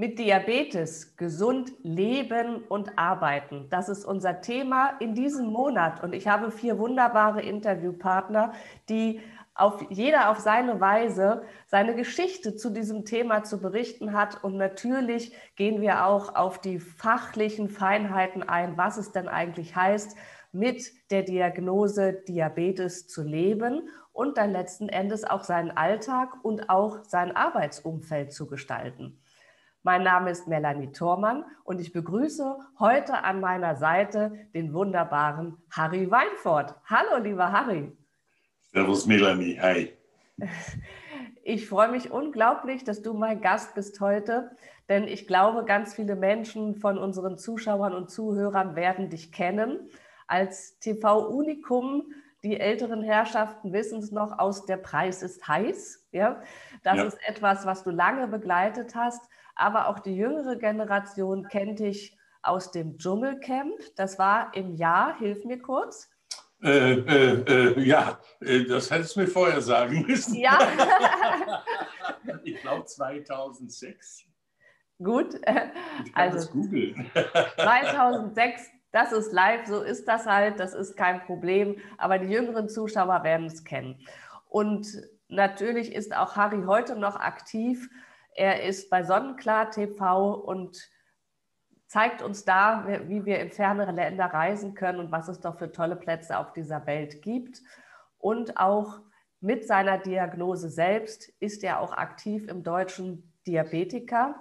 Mit Diabetes gesund leben und arbeiten. Das ist unser Thema in diesem Monat. Und ich habe vier wunderbare Interviewpartner, die auf jeder auf seine Weise seine Geschichte zu diesem Thema zu berichten hat. Und natürlich gehen wir auch auf die fachlichen Feinheiten ein, was es denn eigentlich heißt, mit der Diagnose Diabetes zu leben und dann letzten Endes auch seinen Alltag und auch sein Arbeitsumfeld zu gestalten. Mein Name ist Melanie Thormann und ich begrüße heute an meiner Seite den wunderbaren Harry Weinfort. Hallo, lieber Harry. Servus, Melanie. Hi. Ich freue mich unglaublich, dass du mein Gast bist heute, denn ich glaube, ganz viele Menschen von unseren Zuschauern und Zuhörern werden dich kennen als TV-Unikum. Die älteren Herrschaften wissen es noch aus Der Preis ist heiß. Ja? Das ja. ist etwas, was du lange begleitet hast aber auch die jüngere Generation kennt dich aus dem Dschungelcamp. Das war im Jahr, hilf mir kurz. Äh, äh, äh, ja, äh, das hättest du mir vorher sagen müssen. Ja. ich glaube 2006. Gut. Ich kann also, das googeln. 2006, das ist live, so ist das halt, das ist kein Problem. Aber die jüngeren Zuschauer werden es kennen. Und natürlich ist auch Harry heute noch aktiv er ist bei Sonnenklar TV und zeigt uns da, wie wir in fernere Länder reisen können und was es doch für tolle Plätze auf dieser Welt gibt. Und auch mit seiner Diagnose selbst ist er auch aktiv im deutschen Diabetiker,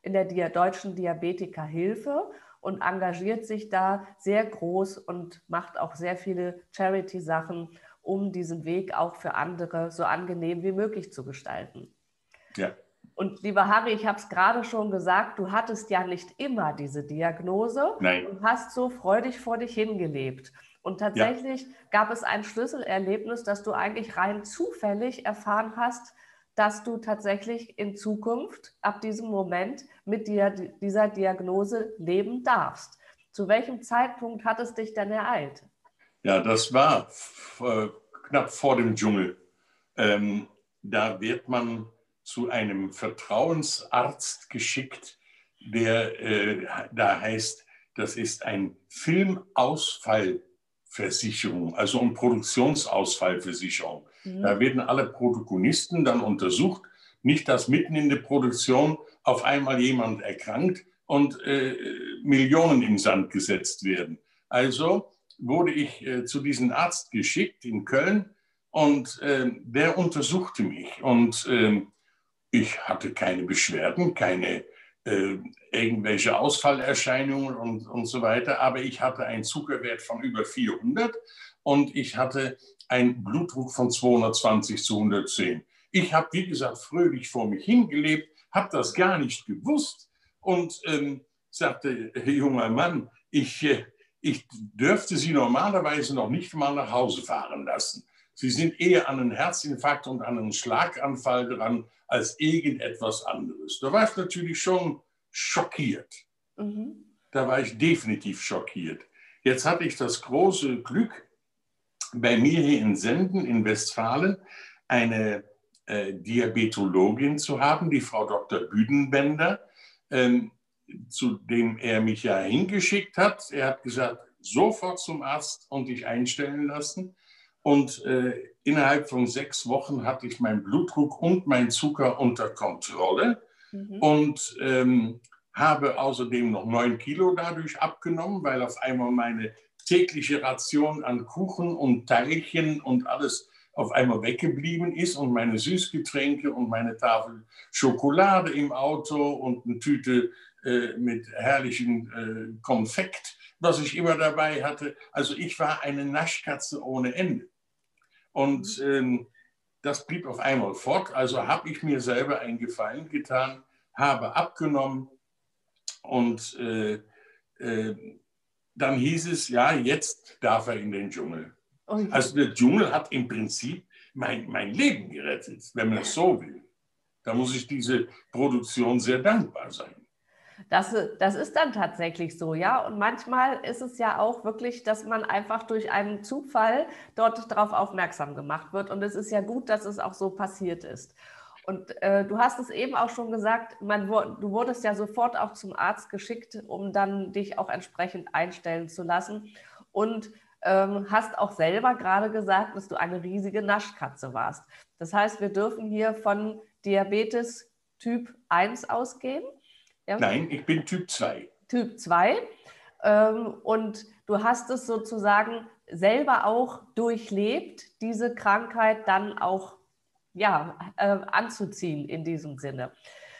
in der deutschen Diabetikerhilfe und engagiert sich da sehr groß und macht auch sehr viele Charity-Sachen, um diesen Weg auch für andere so angenehm wie möglich zu gestalten. Ja. Und lieber Harry, ich habe es gerade schon gesagt, du hattest ja nicht immer diese Diagnose. Nein. Du hast so freudig vor dich hingelebt. Und tatsächlich ja. gab es ein Schlüsselerlebnis, dass du eigentlich rein zufällig erfahren hast, dass du tatsächlich in Zukunft ab diesem Moment mit dir, dieser Diagnose leben darfst. Zu welchem Zeitpunkt hat es dich denn ereilt? Ja, das war äh, knapp vor dem Dschungel. Ähm, da wird man zu einem Vertrauensarzt geschickt, der äh, da heißt, das ist ein Filmausfallversicherung, also eine Produktionsausfallversicherung. Mhm. Da werden alle Protagonisten dann untersucht, nicht dass mitten in der Produktion auf einmal jemand erkrankt und äh, Millionen im Sand gesetzt werden. Also wurde ich äh, zu diesem Arzt geschickt in Köln und äh, der untersuchte mich und ähm, ich hatte keine Beschwerden, keine äh, irgendwelche Ausfallerscheinungen und, und so weiter, aber ich hatte einen Zuckerwert von über 400 und ich hatte einen Blutdruck von 220 zu 110. Ich habe, wie gesagt, fröhlich vor mich hingelebt, habe das gar nicht gewusst und ähm, sagte, junger Mann, ich, äh, ich dürfte Sie normalerweise noch nicht mal nach Hause fahren lassen. Sie sind eher an einen Herzinfarkt und an einen Schlaganfall dran als irgendetwas anderes. Da war ich natürlich schon schockiert. Mhm. Da war ich definitiv schockiert. Jetzt hatte ich das große Glück, bei mir hier in Senden in Westfalen eine äh, Diabetologin zu haben, die Frau Dr. Büdenbender, ähm, zu dem er mich ja hingeschickt hat. Er hat gesagt, sofort zum Arzt und dich einstellen lassen. Und äh, innerhalb von sechs Wochen hatte ich meinen Blutdruck und meinen Zucker unter Kontrolle mhm. und ähm, habe außerdem noch neun Kilo dadurch abgenommen, weil auf einmal meine tägliche Ration an Kuchen und Teilchen und alles auf einmal weggeblieben ist und meine Süßgetränke und meine Tafel Schokolade im Auto und eine Tüte äh, mit herrlichen äh, Konfekt, was ich immer dabei hatte. Also ich war eine Naschkatze ohne Ende. Und mhm. ähm, das blieb auf einmal fort. Also habe ich mir selber einen Gefallen getan, habe abgenommen und äh, äh, dann hieß es, ja, jetzt darf er in den Dschungel. Okay. Also der Dschungel hat im Prinzip mein, mein Leben gerettet, wenn man es so will. Da muss ich diese Produktion sehr dankbar sein. Das, das ist dann tatsächlich so, ja. Und manchmal ist es ja auch wirklich, dass man einfach durch einen Zufall dort darauf aufmerksam gemacht wird. Und es ist ja gut, dass es auch so passiert ist. Und äh, du hast es eben auch schon gesagt, man, du wurdest ja sofort auch zum Arzt geschickt, um dann dich auch entsprechend einstellen zu lassen. Und ähm, hast auch selber gerade gesagt, dass du eine riesige Naschkatze warst. Das heißt, wir dürfen hier von Diabetes Typ 1 ausgehen. Ja? Nein, ich bin Typ 2. Typ 2. Ähm, und du hast es sozusagen selber auch durchlebt, diese Krankheit dann auch ja, äh, anzuziehen in diesem Sinne.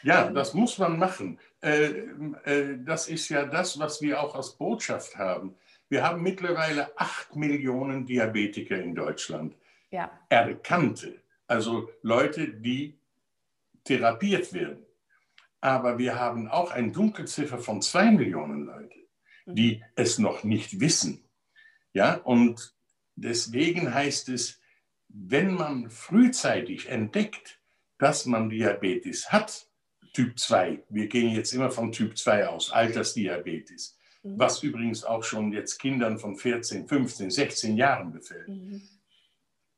Ja, ähm, das muss man machen. Äh, äh, das ist ja das, was wir auch als Botschaft haben. Wir haben mittlerweile acht Millionen Diabetiker in Deutschland. Ja. Erkannte, also Leute, die therapiert werden. Aber wir haben auch eine Dunkelziffer von zwei Millionen Leute, die mhm. es noch nicht wissen. Ja, und deswegen heißt es, wenn man frühzeitig entdeckt, dass man Diabetes hat, Typ 2, wir gehen jetzt immer von Typ 2 aus, Altersdiabetes, mhm. was übrigens auch schon jetzt Kindern von 14, 15, 16 Jahren befällt. Mhm.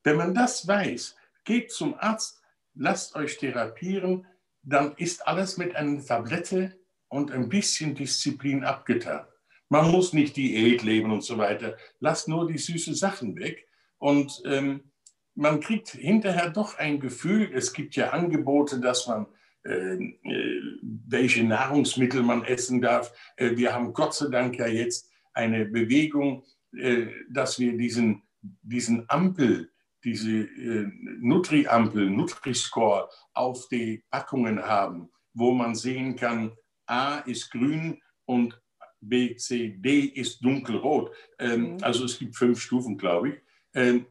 Wenn man das weiß, geht zum Arzt, lasst euch therapieren, dann ist alles mit einer Tablette und ein bisschen Disziplin abgetan. Man muss nicht Diät leben und so weiter. Lasst nur die süßen Sachen weg. Und ähm, man kriegt hinterher doch ein Gefühl, es gibt ja Angebote, dass man äh, äh, welche Nahrungsmittel man essen darf. Äh, wir haben Gott sei Dank ja jetzt eine Bewegung, äh, dass wir diesen, diesen Ampel, diese äh, Nutri-Ampel, Nutri-Score auf die Packungen haben, wo man sehen kann, A ist grün und B, C, D ist dunkelrot. Ähm, mhm. Also es gibt fünf Stufen, glaube ich. Ähm,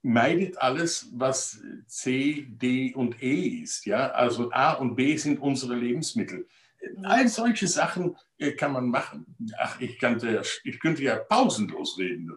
meidet alles, was C, D und E ist. Ja? Also A und B sind unsere Lebensmittel. All solche Sachen äh, kann man machen. Ach, ich könnte, ich könnte ja pausenlos reden.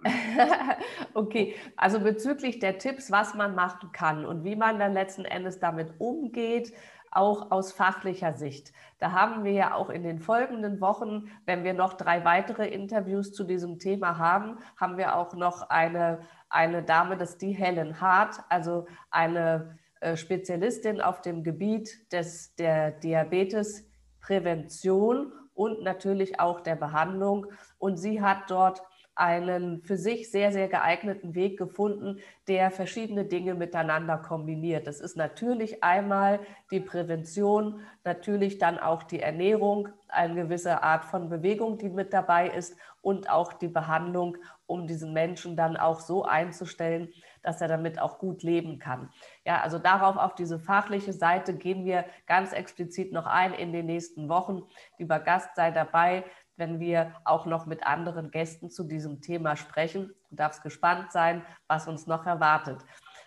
okay, also bezüglich der Tipps, was man machen kann und wie man dann letzten Endes damit umgeht, auch aus fachlicher Sicht. Da haben wir ja auch in den folgenden Wochen, wenn wir noch drei weitere Interviews zu diesem Thema haben, haben wir auch noch eine, eine Dame, das ist die Helen Hart, also eine äh, Spezialistin auf dem Gebiet des, der Diabetesprävention und natürlich auch der Behandlung. Und sie hat dort einen für sich sehr, sehr geeigneten Weg gefunden, der verschiedene Dinge miteinander kombiniert. Das ist natürlich einmal die Prävention, natürlich dann auch die Ernährung, eine gewisse Art von Bewegung, die mit dabei ist und auch die Behandlung, um diesen Menschen dann auch so einzustellen, dass er damit auch gut leben kann. Ja, also darauf auf diese fachliche Seite gehen wir ganz explizit noch ein in den nächsten Wochen. Lieber Gast, sei dabei wenn wir auch noch mit anderen Gästen zu diesem Thema sprechen. Du darfst gespannt sein, was uns noch erwartet.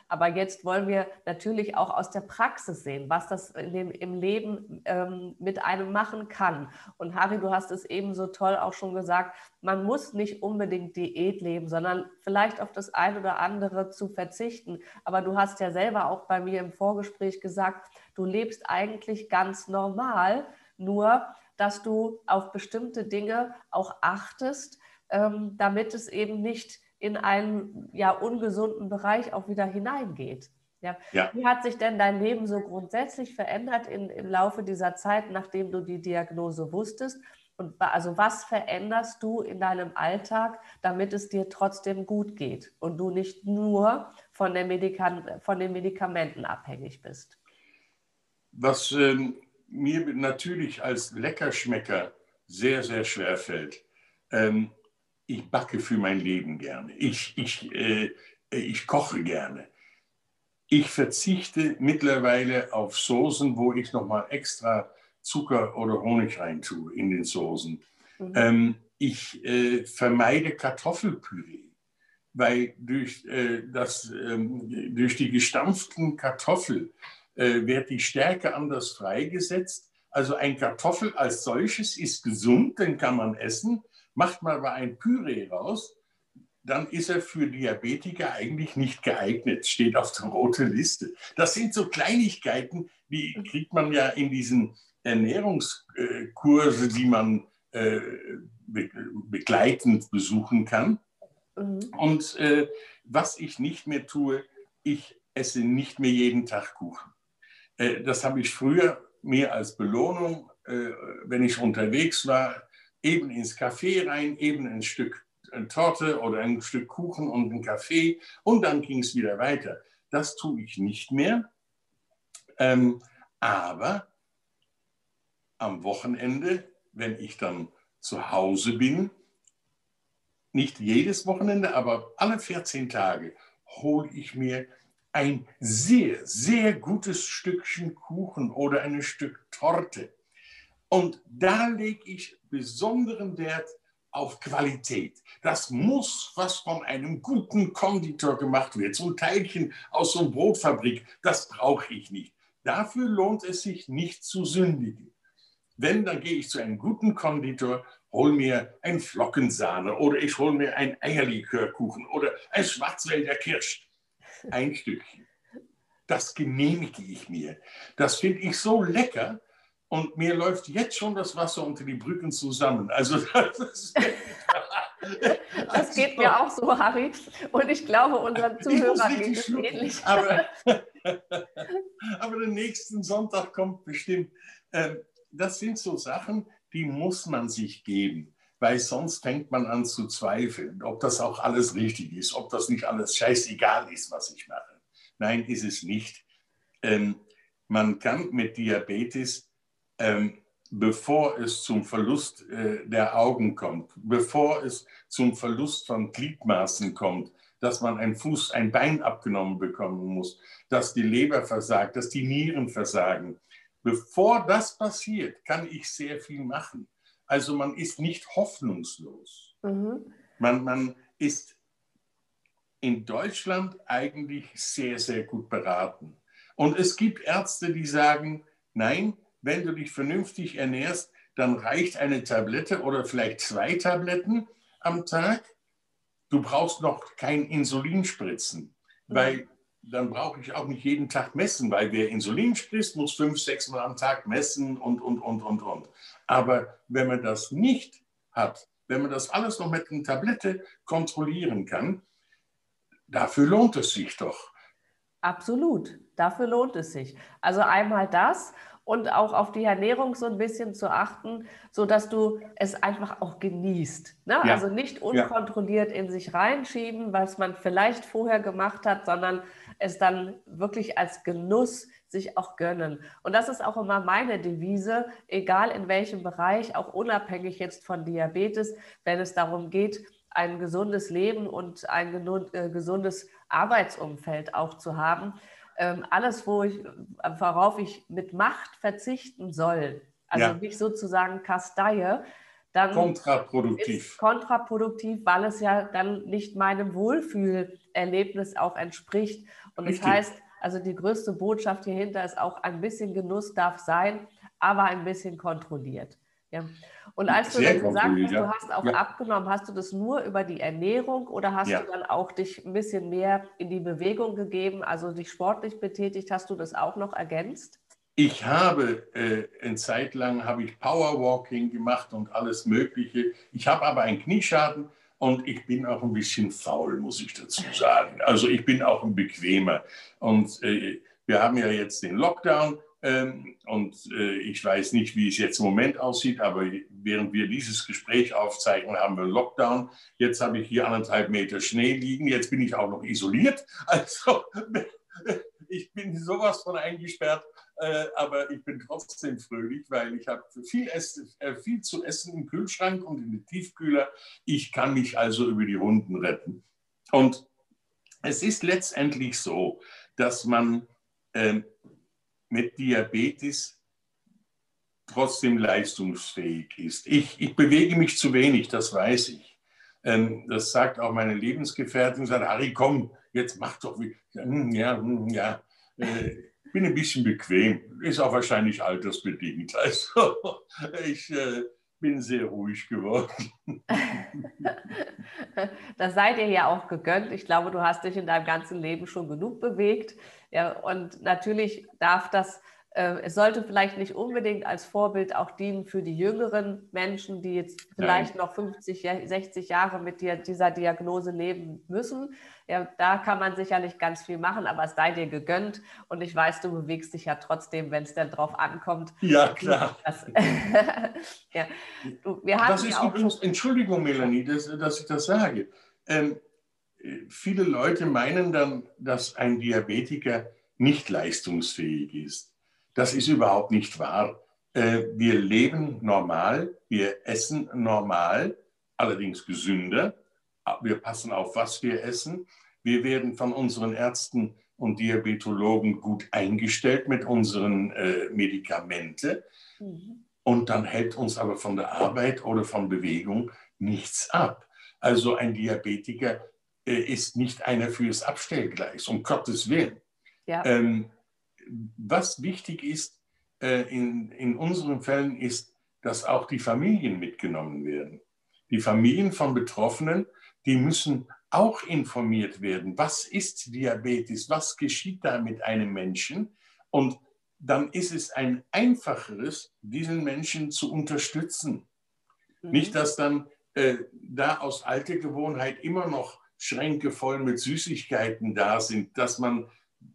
Aber jetzt wollen wir natürlich auch aus der Praxis sehen, was das dem, im Leben ähm, mit einem machen kann. Und Harry, du hast es eben so toll auch schon gesagt, man muss nicht unbedingt Diät leben, sondern vielleicht auf das ein oder andere zu verzichten. Aber du hast ja selber auch bei mir im Vorgespräch gesagt, du lebst eigentlich ganz normal, nur dass du auf bestimmte Dinge auch achtest, ähm, damit es eben nicht in einen ja, ungesunden Bereich auch wieder hineingeht. Ja. ja. Wie hat sich denn dein Leben so grundsätzlich verändert in, im Laufe dieser Zeit, nachdem du die Diagnose wusstest? Und also was veränderst du in deinem Alltag, damit es dir trotzdem gut geht und du nicht nur von, von den Medikamenten abhängig bist? Was ähm, mir natürlich als Leckerschmecker sehr, sehr schwer fällt. Ähm, ich backe für mein Leben gerne. Ich, ich, äh, ich koche gerne. Ich verzichte mittlerweile auf Soßen, wo ich nochmal extra Zucker oder Honig rein tue in den Soßen. Mhm. Ähm, ich äh, vermeide Kartoffelpüree, weil durch, äh, das, ähm, durch die gestampften Kartoffeln äh, wird die Stärke anders freigesetzt. Also ein Kartoffel als solches ist gesund, den kann man essen. Macht man aber ein Püree raus, dann ist er für Diabetiker eigentlich nicht geeignet, steht auf der roten Liste. Das sind so Kleinigkeiten, die kriegt man ja in diesen Ernährungskurse, die man äh, begleitend besuchen kann. Mhm. Und äh, was ich nicht mehr tue, ich esse nicht mehr jeden Tag Kuchen. Äh, das habe ich früher mir als Belohnung, äh, wenn ich unterwegs war, eben ins Café rein, eben ein Stück Torte oder ein Stück Kuchen und einen Kaffee und dann ging es wieder weiter. Das tue ich nicht mehr. Ähm, aber am Wochenende, wenn ich dann zu Hause bin, nicht jedes Wochenende, aber alle 14 Tage, hole ich mir ein sehr, sehr gutes Stückchen Kuchen oder ein Stück Torte. Und da lege ich besonderen Wert auf Qualität. Das muss was von einem guten Konditor gemacht werden. So ein Teilchen aus so einer Brotfabrik, das brauche ich nicht. Dafür lohnt es sich nicht zu sündigen. Wenn, dann gehe ich zu einem guten Konditor, hole mir ein Flockensahne oder ich hole mir ein Eierlikörkuchen oder ein Schwarzwälder Kirsch. Ein Stückchen. Das genehmige ich mir. Das finde ich so lecker, und mir läuft jetzt schon das Wasser unter die Brücken zusammen. Also das, ist, das geht mir auch so, Harry. Und ich glaube, unseren Zuhörern geht es ähnlich. Aber, aber den nächsten Sonntag kommt bestimmt. Ähm, das sind so Sachen, die muss man sich geben, weil sonst fängt man an zu zweifeln, ob das auch alles richtig ist, ob das nicht alles scheißegal ist, was ich mache. Nein, ist es nicht. Ähm, man kann mit Diabetes, ähm, bevor es zum Verlust äh, der Augen kommt, bevor es zum Verlust von Gliedmaßen kommt, dass man ein Fuß, ein Bein abgenommen bekommen muss, dass die Leber versagt, dass die Nieren versagen, Bevor das passiert, kann ich sehr viel machen. Also man ist nicht hoffnungslos. Mhm. Man, man ist in Deutschland eigentlich sehr, sehr gut beraten. Und es gibt Ärzte, die sagen, nein, wenn du dich vernünftig ernährst, dann reicht eine Tablette oder vielleicht zwei Tabletten am Tag. Du brauchst noch kein Insulin spritzen, weil dann brauche ich auch nicht jeden Tag messen, weil wer Insulin spritzt, muss fünf, sechs Mal am Tag messen und, und, und, und, und. Aber wenn man das nicht hat, wenn man das alles noch mit einer Tablette kontrollieren kann, dafür lohnt es sich doch. Absolut, dafür lohnt es sich. Also einmal das und auch auf die Ernährung so ein bisschen zu achten, sodass du es einfach auch genießt. Ne? Ja. Also nicht unkontrolliert ja. in sich reinschieben, was man vielleicht vorher gemacht hat, sondern es dann wirklich als Genuss sich auch gönnen. Und das ist auch immer meine Devise, egal in welchem Bereich, auch unabhängig jetzt von Diabetes, wenn es darum geht, ein gesundes Leben und ein äh, gesundes Arbeitsumfeld auch zu haben alles, wo ich, worauf ich mit Macht verzichten soll, also ja. nicht sozusagen kasteie, dann kontraproduktiv. Ist kontraproduktiv, weil es ja dann nicht meinem Wohlfühlerlebnis auch entspricht. Und Richtig. das heißt, also die größte Botschaft hierhinter ist auch ein bisschen Genuss darf sein, aber ein bisschen kontrolliert. Ja. Und als du dann gesagt hast, du hast auch ja. abgenommen, hast du das nur über die Ernährung oder hast ja. du dann auch dich ein bisschen mehr in die Bewegung gegeben, also dich sportlich betätigt? Hast du das auch noch ergänzt? Ich habe äh, eine Zeit lang habe ich Powerwalking gemacht und alles Mögliche. Ich habe aber einen Knieschaden und ich bin auch ein bisschen faul, muss ich dazu sagen. Also ich bin auch ein bequemer. Und äh, wir haben ja jetzt den Lockdown und äh, ich weiß nicht, wie es jetzt im Moment aussieht, aber während wir dieses Gespräch aufzeichnen, haben wir Lockdown. Jetzt habe ich hier anderthalb Meter Schnee liegen. Jetzt bin ich auch noch isoliert. Also ich bin sowas von eingesperrt, äh, aber ich bin trotzdem fröhlich, weil ich habe viel, äh, viel zu essen im Kühlschrank und in den Tiefkühler. Ich kann mich also über die Runden retten. Und es ist letztendlich so, dass man ähm, mit Diabetes trotzdem leistungsfähig ist. Ich, ich bewege mich zu wenig, das weiß ich. Ähm, das sagt auch meine Lebensgefährtin, sagt, Harry, komm, jetzt mach doch wie. Hm, ja, hm, ja. Äh, bin ein bisschen bequem, ist auch wahrscheinlich altersbedingt. Also ich, äh, bin sehr ruhig geworden. das seid ihr ja auch gegönnt. Ich glaube, du hast dich in deinem ganzen Leben schon genug bewegt. Ja, und natürlich darf das äh, es sollte vielleicht nicht unbedingt als Vorbild auch dienen für die jüngeren Menschen, die jetzt vielleicht Nein. noch 50, 60 Jahre mit dieser Diagnose leben müssen. Ja, da kann man sicherlich ganz viel machen, aber es sei dir gegönnt. Und ich weiß, du bewegst dich ja trotzdem, wenn es dann drauf ankommt. Ja, klar. Das, ja. Du, wir das ist ja übrigens, Entschuldigung, Melanie, dass, dass ich das sage. Ähm, viele Leute meinen dann, dass ein Diabetiker nicht leistungsfähig ist. Das ist überhaupt nicht wahr. Äh, wir leben normal, wir essen normal, allerdings gesünder. Wir passen auf, was wir essen. Wir werden von unseren Ärzten und Diabetologen gut eingestellt mit unseren äh, Medikamenten. Mhm. Und dann hält uns aber von der Arbeit oder von Bewegung nichts ab. Also ein Diabetiker ist nicht einer fürs Abstellgleis, um Gottes Willen. Ja. Ähm, was wichtig ist äh, in, in unseren Fällen, ist, dass auch die Familien mitgenommen werden. Die Familien von Betroffenen, die müssen auch informiert werden. Was ist Diabetes? Was geschieht da mit einem Menschen? Und dann ist es ein einfacheres, diesen Menschen zu unterstützen. Mhm. Nicht, dass dann äh, da aus alter Gewohnheit immer noch Schränke voll mit Süßigkeiten da sind, dass man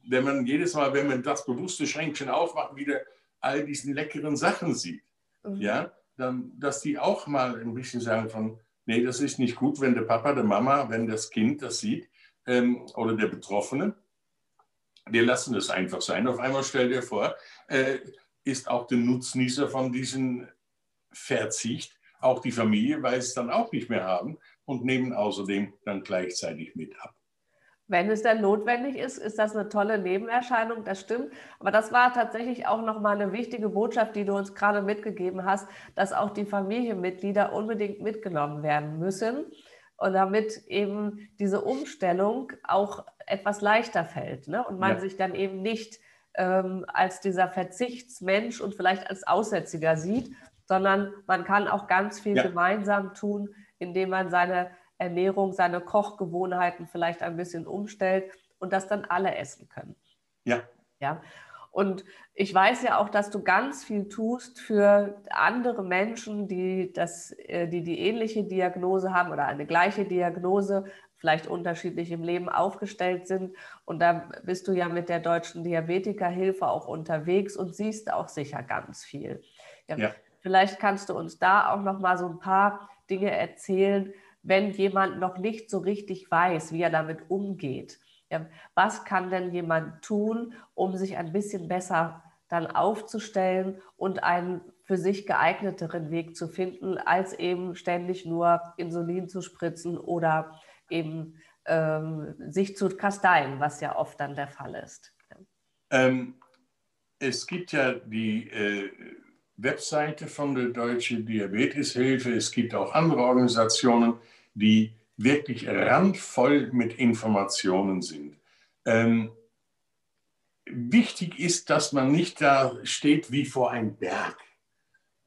wenn man jedes Mal, wenn man das bewusste Schränkchen aufmacht, wieder all diesen leckeren Sachen sieht, mhm. ja, dann, dass die auch mal ein bisschen sagen von, nee, das ist nicht gut, wenn der Papa, der Mama, wenn das Kind das sieht ähm, oder der Betroffene. Wir lassen das einfach sein. Auf einmal stell dir vor, äh, ist auch der Nutznießer von diesem Verzicht, auch die Familie, weil sie es dann auch nicht mehr haben und nehmen außerdem dann gleichzeitig mit ab. Wenn es dann notwendig ist, ist das eine tolle Nebenerscheinung, das stimmt. Aber das war tatsächlich auch nochmal eine wichtige Botschaft, die du uns gerade mitgegeben hast, dass auch die Familienmitglieder unbedingt mitgenommen werden müssen. Und damit eben diese Umstellung auch etwas leichter fällt. Ne? Und man ja. sich dann eben nicht ähm, als dieser Verzichtsmensch und vielleicht als Aussätziger sieht, sondern man kann auch ganz viel ja. gemeinsam tun, indem man seine Ernährung, seine Kochgewohnheiten vielleicht ein bisschen umstellt und das dann alle essen können. Ja. Ja. Und ich weiß ja auch, dass du ganz viel tust für andere Menschen, die, das, äh, die die ähnliche Diagnose haben oder eine gleiche Diagnose, vielleicht unterschiedlich im Leben aufgestellt sind. Und da bist du ja mit der Deutschen Diabetikerhilfe auch unterwegs und siehst auch sicher ganz viel. Ja, ja. Vielleicht kannst du uns da auch noch mal so ein paar Dinge erzählen, wenn jemand noch nicht so richtig weiß, wie er damit umgeht. Ja, was kann denn jemand tun, um sich ein bisschen besser dann aufzustellen und einen für sich geeigneteren Weg zu finden, als eben ständig nur Insulin zu spritzen oder eben ähm, sich zu kasteien, was ja oft dann der Fall ist. Ähm, es gibt ja die äh, Webseite von der Deutschen Diabeteshilfe, es gibt auch andere Organisationen, die wirklich randvoll mit Informationen sind. Ähm, wichtig ist, dass man nicht da steht wie vor einem Berg,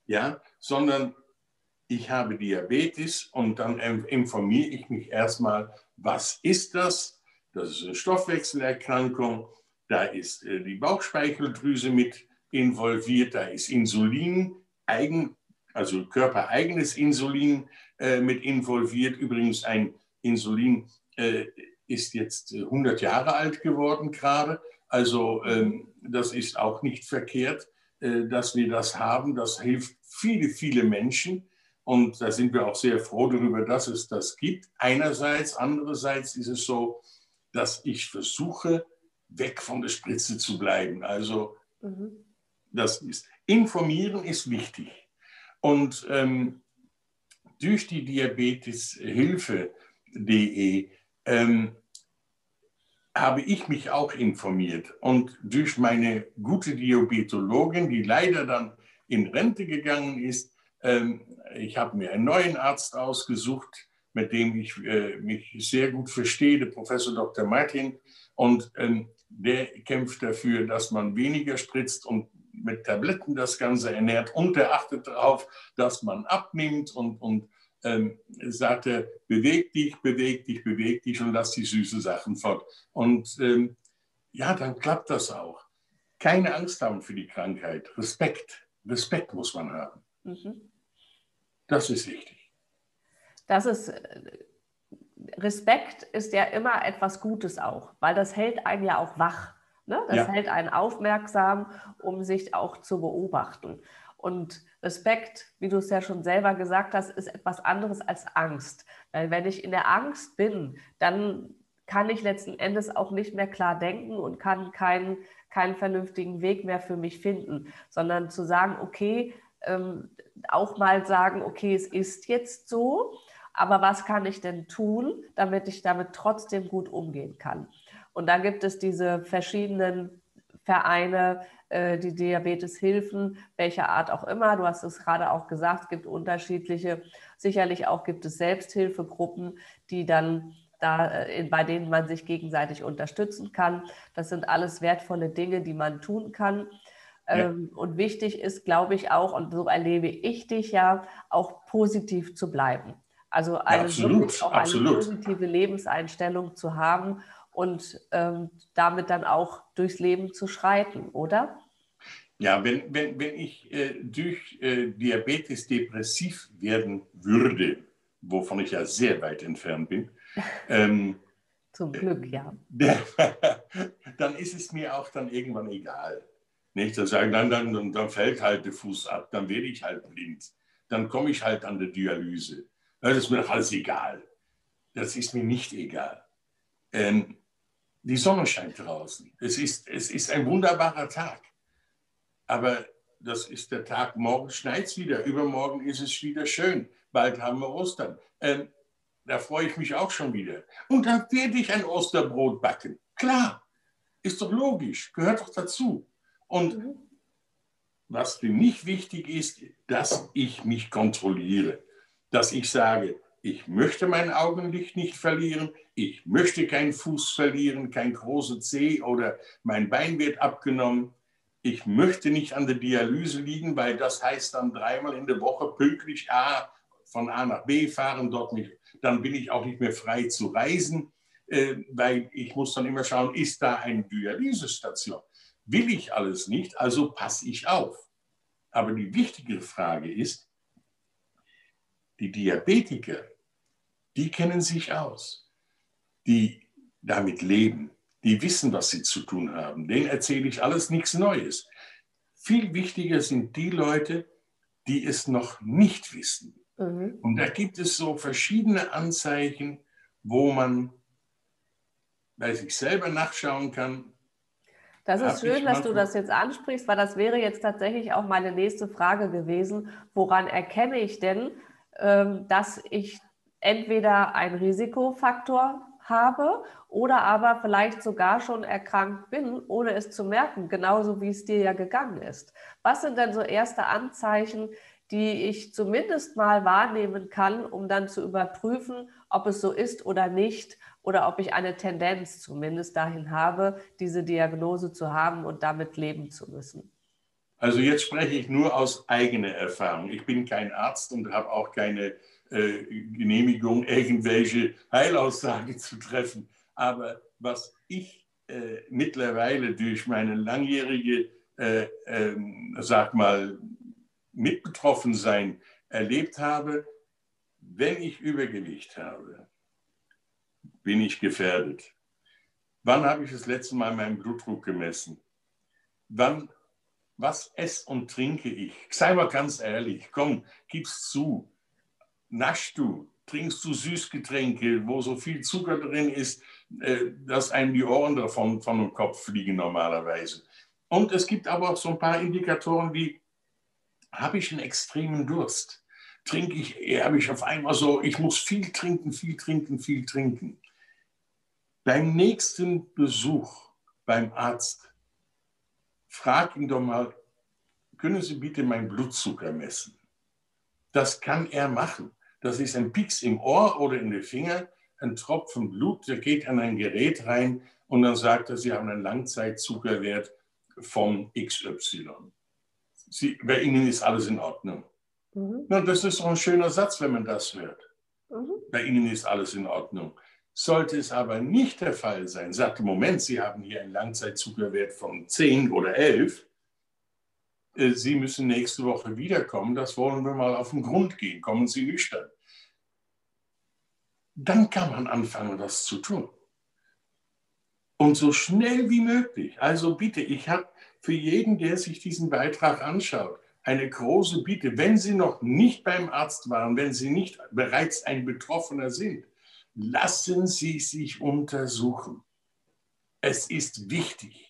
ja, sondern ich habe Diabetes und dann informiere ich mich erstmal, was ist das? Das ist eine Stoffwechselerkrankung, da ist äh, die Bauchspeicheldrüse mit involviert, da ist Insulin, eigen, also körpereigenes Insulin äh, mit involviert. Übrigens, ein Insulin äh, ist jetzt 100 Jahre alt geworden gerade. Also ähm, das ist auch nicht verkehrt, äh, dass wir das haben. Das hilft viele, viele Menschen. Und da sind wir auch sehr froh darüber, dass es das gibt. Einerseits, andererseits ist es so, dass ich versuche, weg von der Spritze zu bleiben. Also mhm. Das ist, informieren ist wichtig. Und ähm, durch die Diabeteshilfe.de ähm, habe ich mich auch informiert und durch meine gute Diabetologin, die leider dann in Rente gegangen ist, ähm, ich habe mir einen neuen Arzt ausgesucht, mit dem ich äh, mich sehr gut verstehe, der Professor Dr. Martin, und ähm, der kämpft dafür, dass man weniger spritzt und mit Tabletten das Ganze ernährt und er achtet darauf, dass man abnimmt und, und ähm, sagte, beweg dich, beweg dich, beweg dich und lass die süßen Sachen fort. Und ähm, ja, dann klappt das auch. Keine Angst haben für die Krankheit. Respekt. Respekt muss man haben. Mhm. Das ist wichtig. Das ist, äh, Respekt ist ja immer etwas Gutes auch, weil das hält einen ja auch wach. Ne? Das ja. hält einen aufmerksam, um sich auch zu beobachten. Und Respekt, wie du es ja schon selber gesagt hast, ist etwas anderes als Angst. Weil wenn ich in der Angst bin, dann kann ich letzten Endes auch nicht mehr klar denken und kann keinen, keinen vernünftigen Weg mehr für mich finden, sondern zu sagen, okay, ähm, auch mal sagen, okay, es ist jetzt so, aber was kann ich denn tun, damit ich damit trotzdem gut umgehen kann? Und da gibt es diese verschiedenen Vereine, äh, die Diabeteshilfen, welcher Art auch immer. Du hast es gerade auch gesagt, es gibt unterschiedliche. Sicherlich auch gibt es Selbsthilfegruppen, die dann da, äh, bei denen man sich gegenseitig unterstützen kann. Das sind alles wertvolle Dinge, die man tun kann. Ja. Ähm, und wichtig ist, glaube ich, auch, und so erlebe ich dich ja, auch positiv zu bleiben. Also eine, ja, absolut, auch absolut. eine positive Lebenseinstellung zu haben und ähm, damit dann auch durchs Leben zu schreiten, oder? Ja, wenn, wenn, wenn ich äh, durch äh, Diabetes depressiv werden würde, wovon ich ja sehr weit entfernt bin, ähm, zum Glück, ja. dann ist es mir auch dann irgendwann egal. Nicht? Dann sagen, dann, dann, dann fällt halt der Fuß ab, dann werde ich halt blind, dann komme ich halt an der Dialyse. Das ist mir doch alles egal. Das ist mir nicht egal. Ähm, die Sonne scheint draußen. Es ist, es ist ein wunderbarer Tag. Aber das ist der Tag, morgen schneit es wieder, übermorgen ist es wieder schön, bald haben wir Ostern. Ähm, da freue ich mich auch schon wieder. Und dann werde ich ein Osterbrot backen. Klar, ist doch logisch, gehört doch dazu. Und mhm. was für mich wichtig ist, dass ich mich kontrolliere, dass ich sage, ich möchte mein Augenlicht nicht verlieren, ich möchte keinen Fuß verlieren, kein großer Zeh oder mein Bein wird abgenommen. Ich möchte nicht an der Dialyse liegen, weil das heißt dann dreimal in der Woche pünktlich A, von A nach B fahren, dort nicht. Dann bin ich auch nicht mehr frei zu reisen, äh, weil ich muss dann immer schauen, ist da eine Dialysestation? Will ich alles nicht, also passe ich auf. Aber die wichtige Frage ist, die Diabetiker die kennen sich aus, die damit leben, die wissen, was sie zu tun haben. Denen erzähle ich alles nichts Neues. Viel wichtiger sind die Leute, die es noch nicht wissen. Mhm. Und da gibt es so verschiedene Anzeichen, wo man bei sich selber nachschauen kann. Das ist schön, dass du das jetzt ansprichst, weil das wäre jetzt tatsächlich auch meine nächste Frage gewesen. Woran erkenne ich denn, ähm, dass ich entweder einen Risikofaktor habe oder aber vielleicht sogar schon erkrankt bin, ohne es zu merken, genauso wie es dir ja gegangen ist. Was sind denn so erste Anzeichen, die ich zumindest mal wahrnehmen kann, um dann zu überprüfen, ob es so ist oder nicht oder ob ich eine Tendenz zumindest dahin habe, diese Diagnose zu haben und damit leben zu müssen? Also jetzt spreche ich nur aus eigener Erfahrung. Ich bin kein Arzt und habe auch keine äh, Genehmigung, irgendwelche Heilaussagen zu treffen. Aber was ich äh, mittlerweile durch meine langjährige, äh, ähm, sag mal, Mitbetroffensein erlebt habe, wenn ich Übergewicht habe, bin ich gefährdet. Wann habe ich das letzte Mal meinen Blutdruck gemessen? Wann, was esse und trinke ich? Sei mal ganz ehrlich, komm, gib's zu naschst du, trinkst du Süßgetränke, wo so viel Zucker drin ist, äh, dass einem die Ohren davon von dem Kopf fliegen normalerweise. Und es gibt aber auch so ein paar Indikatoren wie, habe ich einen extremen Durst? Trinke ich, habe ich auf einmal so, ich muss viel trinken, viel trinken, viel trinken. Beim nächsten Besuch beim Arzt, frag ihn doch mal, können Sie bitte meinen Blutzucker messen? Das kann er machen. Das ist ein Pieks im Ohr oder in den Finger, ein Tropfen Blut, der geht an ein Gerät rein und dann sagt er, Sie haben einen Langzeitzuckerwert von XY. Sie, bei Ihnen ist alles in Ordnung. Mhm. Na, das ist doch ein schöner Satz, wenn man das hört. Mhm. Bei Ihnen ist alles in Ordnung. Sollte es aber nicht der Fall sein, sagt im Moment, Sie haben hier einen Langzeitzuckerwert von 10 oder 11, äh, Sie müssen nächste Woche wiederkommen, das wollen wir mal auf den Grund gehen, kommen Sie nüchtern. Dann kann man anfangen, das zu tun. Und so schnell wie möglich. Also bitte, ich habe für jeden, der sich diesen Beitrag anschaut, eine große Bitte. Wenn Sie noch nicht beim Arzt waren, wenn Sie nicht bereits ein Betroffener sind, lassen Sie sich untersuchen. Es ist wichtig.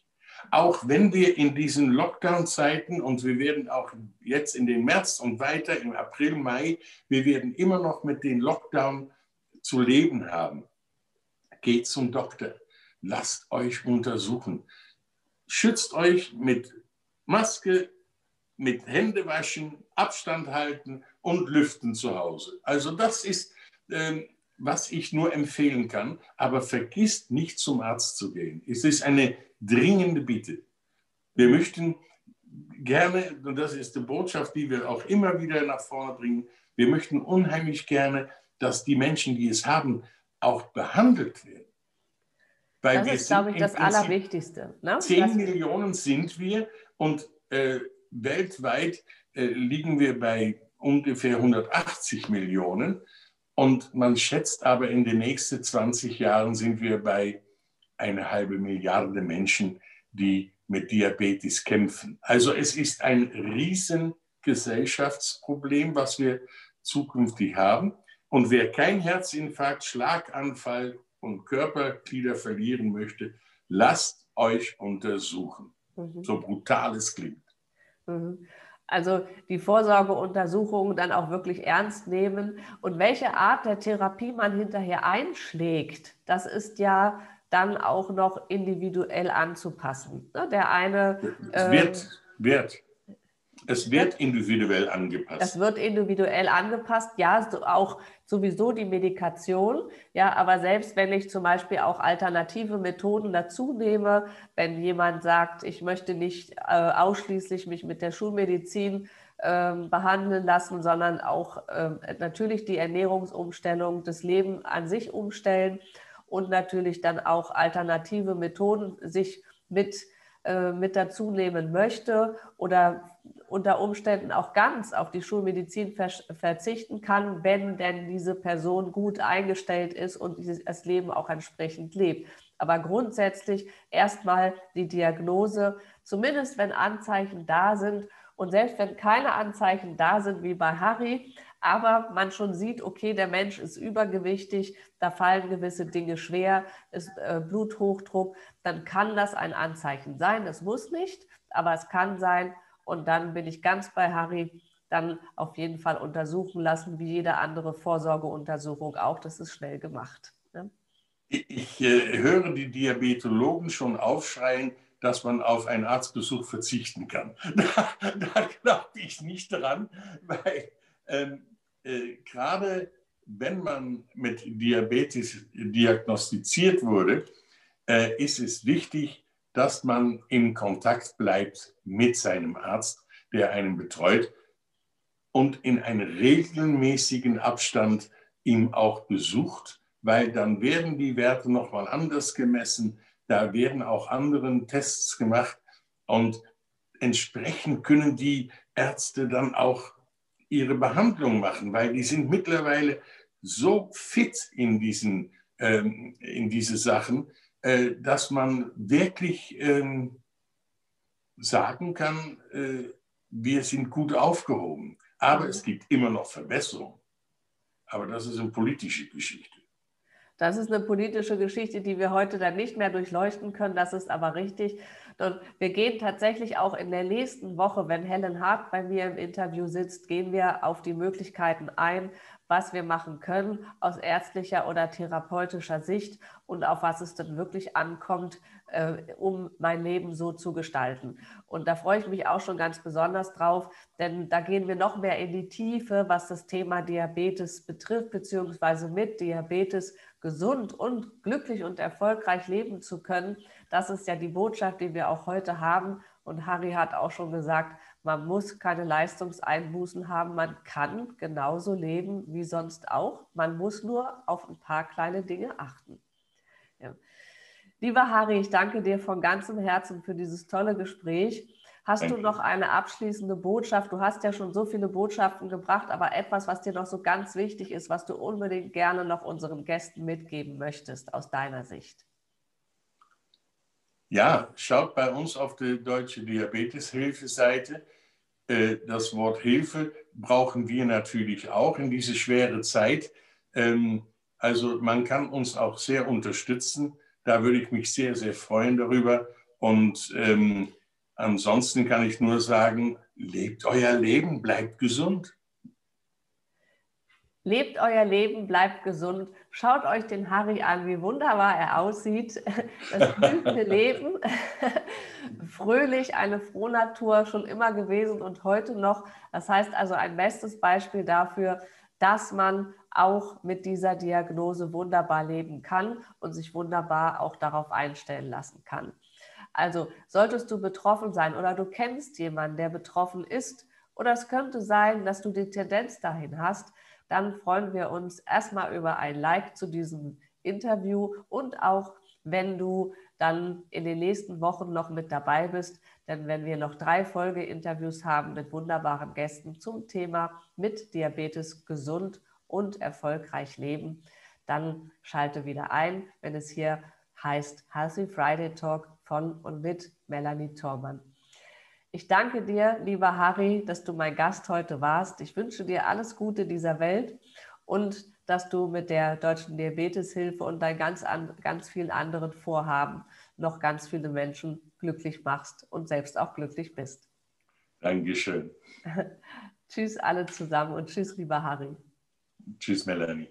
Auch wenn wir in diesen Lockdown-Zeiten und wir werden auch jetzt in den März und weiter im April, Mai, wir werden immer noch mit den Lockdown zu leben haben. Geht zum Doktor. Lasst euch untersuchen. Schützt euch mit Maske, mit Händewaschen, Abstand halten und lüften zu Hause. Also das ist, äh, was ich nur empfehlen kann. Aber vergisst nicht zum Arzt zu gehen. Es ist eine dringende Bitte. Wir möchten gerne, und das ist die Botschaft, die wir auch immer wieder nach vorne bringen, wir möchten unheimlich gerne, dass die Menschen, die es haben, auch behandelt werden. Weil das ist, glaube ich, das Allerwichtigste. Ne? 10 Millionen sind wir und äh, weltweit äh, liegen wir bei ungefähr 180 Millionen. Und man schätzt aber, in den nächsten 20 Jahren sind wir bei eine halbe Milliarde Menschen, die mit Diabetes kämpfen. Also es ist ein riesen Gesellschaftsproblem, was wir zukünftig haben. Und wer kein Herzinfarkt, Schlaganfall und Körperglieder verlieren möchte, lasst euch untersuchen. Mhm. So brutal es klingt. Mhm. Also die Vorsorgeuntersuchungen dann auch wirklich ernst nehmen. Und welche Art der Therapie man hinterher einschlägt, das ist ja dann auch noch individuell anzupassen. Ne, der eine. Es wird, ähm, wird. Es wird individuell angepasst. Es wird individuell angepasst, ja, auch sowieso die Medikation, ja, aber selbst wenn ich zum Beispiel auch alternative Methoden dazu nehme, wenn jemand sagt, ich möchte nicht äh, ausschließlich mich mit der Schulmedizin äh, behandeln lassen, sondern auch äh, natürlich die Ernährungsumstellung, das Leben an sich umstellen und natürlich dann auch alternative Methoden sich mit, äh, mit dazu nehmen möchte oder unter Umständen auch ganz auf die Schulmedizin verzichten kann, wenn denn diese Person gut eingestellt ist und das Leben auch entsprechend lebt. Aber grundsätzlich erstmal die Diagnose, zumindest wenn Anzeichen da sind und selbst wenn keine Anzeichen da sind, wie bei Harry, aber man schon sieht, okay, der Mensch ist übergewichtig, da fallen gewisse Dinge schwer, ist äh, Bluthochdruck, dann kann das ein Anzeichen sein. Es muss nicht, aber es kann sein. Und dann bin ich ganz bei Harry, dann auf jeden Fall untersuchen lassen, wie jede andere Vorsorgeuntersuchung auch. Das ist schnell gemacht. Ne? Ich, ich äh, höre die Diabetologen schon aufschreien, dass man auf einen Arztbesuch verzichten kann. Da, da glaube ich nicht dran, weil ähm, äh, gerade wenn man mit Diabetes diagnostiziert wurde, äh, ist es wichtig, dass man in Kontakt bleibt mit seinem Arzt, der einen betreut und in einem regelmäßigen Abstand ihn auch besucht, weil dann werden die Werte nochmal anders gemessen, da werden auch andere Tests gemacht und entsprechend können die Ärzte dann auch ihre Behandlung machen, weil die sind mittlerweile so fit in, diesen, ähm, in diese Sachen, äh, dass man wirklich ähm, sagen kann, äh, wir sind gut aufgehoben. Aber es gibt immer noch Verbesserungen. Aber das ist eine politische Geschichte. Das ist eine politische Geschichte, die wir heute dann nicht mehr durchleuchten können. Das ist aber richtig. Und wir gehen tatsächlich auch in der nächsten Woche, wenn Helen Hart bei mir im Interview sitzt, gehen wir auf die Möglichkeiten ein, was wir machen können aus ärztlicher oder therapeutischer Sicht und auf was es dann wirklich ankommt, äh, um mein Leben so zu gestalten. Und da freue ich mich auch schon ganz besonders drauf, denn da gehen wir noch mehr in die Tiefe, was das Thema Diabetes betrifft, beziehungsweise mit Diabetes gesund und glücklich und erfolgreich leben zu können. Das ist ja die Botschaft, die wir auch heute haben. Und Harry hat auch schon gesagt, man muss keine Leistungseinbußen haben. Man kann genauso leben wie sonst auch. Man muss nur auf ein paar kleine Dinge achten. Ja. Lieber Harry, ich danke dir von ganzem Herzen für dieses tolle Gespräch. Hast Danke. du noch eine abschließende Botschaft? Du hast ja schon so viele Botschaften gebracht, aber etwas, was dir noch so ganz wichtig ist, was du unbedingt gerne noch unseren Gästen mitgeben möchtest aus deiner Sicht? Ja, schaut bei uns auf die Deutsche Diabeteshilfe-Seite. Äh, das Wort Hilfe brauchen wir natürlich auch in diese schwere Zeit. Ähm, also man kann uns auch sehr unterstützen. Da würde ich mich sehr, sehr freuen darüber. Und ähm, Ansonsten kann ich nur sagen, lebt euer Leben, bleibt gesund. Lebt euer Leben, bleibt gesund. Schaut euch den Harry an, wie wunderbar er aussieht. Das blühende Leben. Fröhlich, eine Frohnatur, schon immer gewesen und heute noch. Das heißt also ein bestes Beispiel dafür, dass man auch mit dieser Diagnose wunderbar leben kann und sich wunderbar auch darauf einstellen lassen kann. Also solltest du betroffen sein oder du kennst jemanden, der betroffen ist, oder es könnte sein, dass du die Tendenz dahin hast, dann freuen wir uns erstmal über ein Like zu diesem Interview und auch, wenn du dann in den nächsten Wochen noch mit dabei bist, denn wenn wir noch drei Folgeinterviews haben mit wunderbaren Gästen zum Thema mit Diabetes gesund und erfolgreich leben, dann schalte wieder ein, wenn es hier heißt Healthy Friday Talk von und mit Melanie Thormann. Ich danke dir, lieber Harry, dass du mein Gast heute warst. Ich wünsche dir alles Gute dieser Welt und dass du mit der Deutschen Diabeteshilfe und deinen ganz, ganz vielen anderen Vorhaben noch ganz viele Menschen glücklich machst und selbst auch glücklich bist. Dankeschön. tschüss alle zusammen und tschüss, lieber Harry. Tschüss, Melanie.